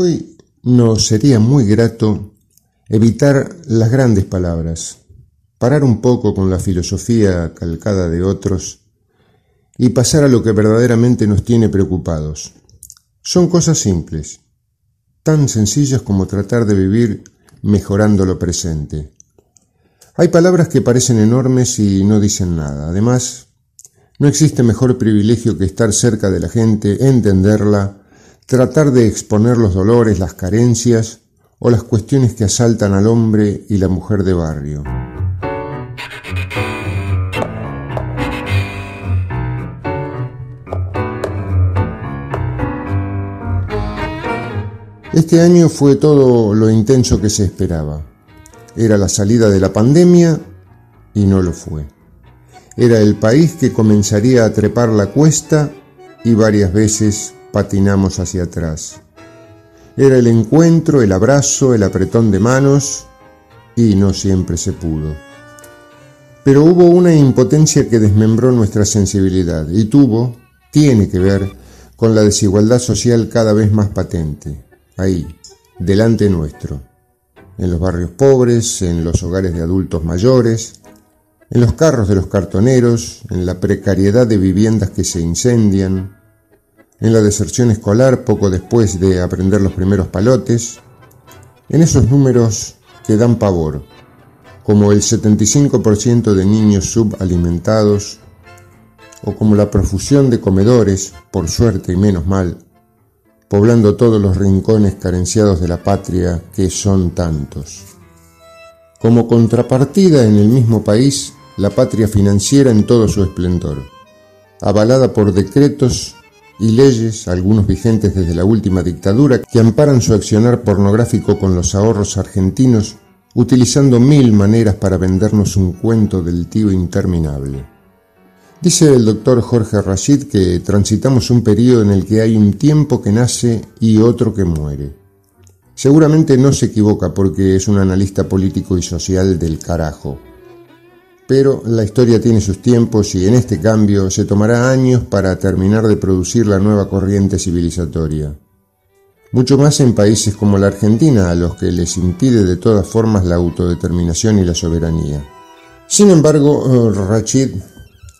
Hoy nos sería muy grato evitar las grandes palabras, parar un poco con la filosofía calcada de otros y pasar a lo que verdaderamente nos tiene preocupados. Son cosas simples, tan sencillas como tratar de vivir mejorando lo presente. Hay palabras que parecen enormes y no dicen nada. Además, no existe mejor privilegio que estar cerca de la gente, entenderla, tratar de exponer los dolores, las carencias o las cuestiones que asaltan al hombre y la mujer de barrio. Este año fue todo lo intenso que se esperaba. Era la salida de la pandemia y no lo fue. Era el país que comenzaría a trepar la cuesta y varias veces patinamos hacia atrás. Era el encuentro, el abrazo, el apretón de manos y no siempre se pudo. Pero hubo una impotencia que desmembró nuestra sensibilidad y tuvo, tiene que ver con la desigualdad social cada vez más patente, ahí, delante nuestro, en los barrios pobres, en los hogares de adultos mayores, en los carros de los cartoneros, en la precariedad de viviendas que se incendian, en la deserción escolar poco después de aprender los primeros palotes, en esos números que dan pavor, como el 75% de niños subalimentados, o como la profusión de comedores, por suerte y menos mal, poblando todos los rincones carenciados de la patria que son tantos. Como contrapartida en el mismo país, la patria financiera en todo su esplendor, avalada por decretos y leyes, algunos vigentes desde la última dictadura, que amparan su accionar pornográfico con los ahorros argentinos, utilizando mil maneras para vendernos un cuento del tío interminable. Dice el doctor Jorge Rashid que transitamos un periodo en el que hay un tiempo que nace y otro que muere. Seguramente no se equivoca porque es un analista político y social del carajo pero la historia tiene sus tiempos y en este cambio se tomará años para terminar de producir la nueva corriente civilizatoria. Mucho más en países como la Argentina, a los que les impide de todas formas la autodeterminación y la soberanía. Sin embargo, eh, Rachid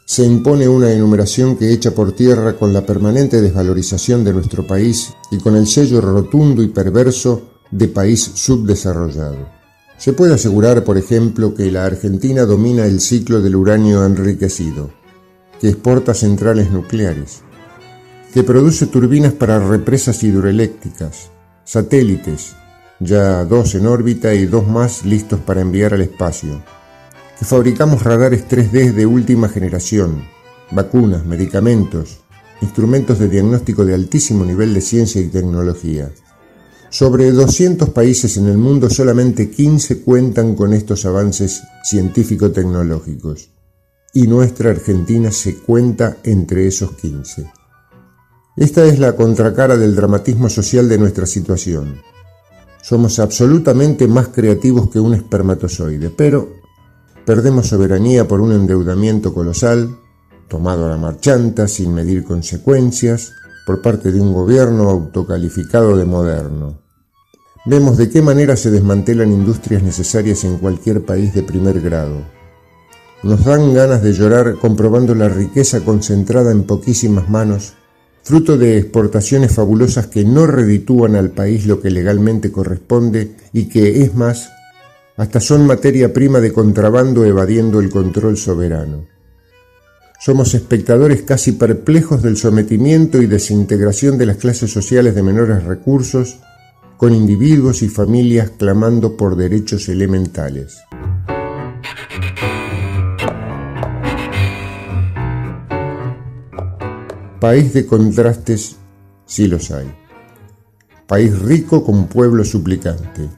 se impone una enumeración que echa por tierra con la permanente desvalorización de nuestro país y con el sello rotundo y perverso de país subdesarrollado. Se puede asegurar, por ejemplo, que la Argentina domina el ciclo del uranio enriquecido, que exporta centrales nucleares, que produce turbinas para represas hidroeléctricas, satélites, ya dos en órbita y dos más listos para enviar al espacio, que fabricamos radares 3D de última generación, vacunas, medicamentos, instrumentos de diagnóstico de altísimo nivel de ciencia y tecnología, sobre 200 países en el mundo, solamente 15 cuentan con estos avances científico-tecnológicos. Y nuestra Argentina se cuenta entre esos 15. Esta es la contracara del dramatismo social de nuestra situación. Somos absolutamente más creativos que un espermatozoide, pero perdemos soberanía por un endeudamiento colosal, tomado a la marchanta, sin medir consecuencias, por parte de un gobierno autocalificado de moderno. Vemos de qué manera se desmantelan industrias necesarias en cualquier país de primer grado. Nos dan ganas de llorar comprobando la riqueza concentrada en poquísimas manos, fruto de exportaciones fabulosas que no reditúan al país lo que legalmente corresponde y que, es más, hasta son materia prima de contrabando evadiendo el control soberano. Somos espectadores casi perplejos del sometimiento y desintegración de las clases sociales de menores recursos, con individuos y familias clamando por derechos elementales. País de contrastes, sí los hay. País rico con pueblo suplicante,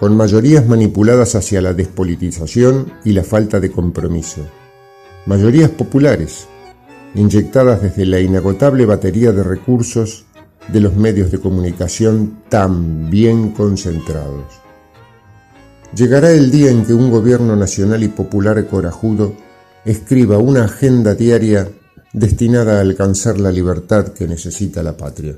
con mayorías manipuladas hacia la despolitización y la falta de compromiso mayorías populares, inyectadas desde la inagotable batería de recursos de los medios de comunicación tan bien concentrados. Llegará el día en que un gobierno nacional y popular corajudo escriba una agenda diaria destinada a alcanzar la libertad que necesita la patria.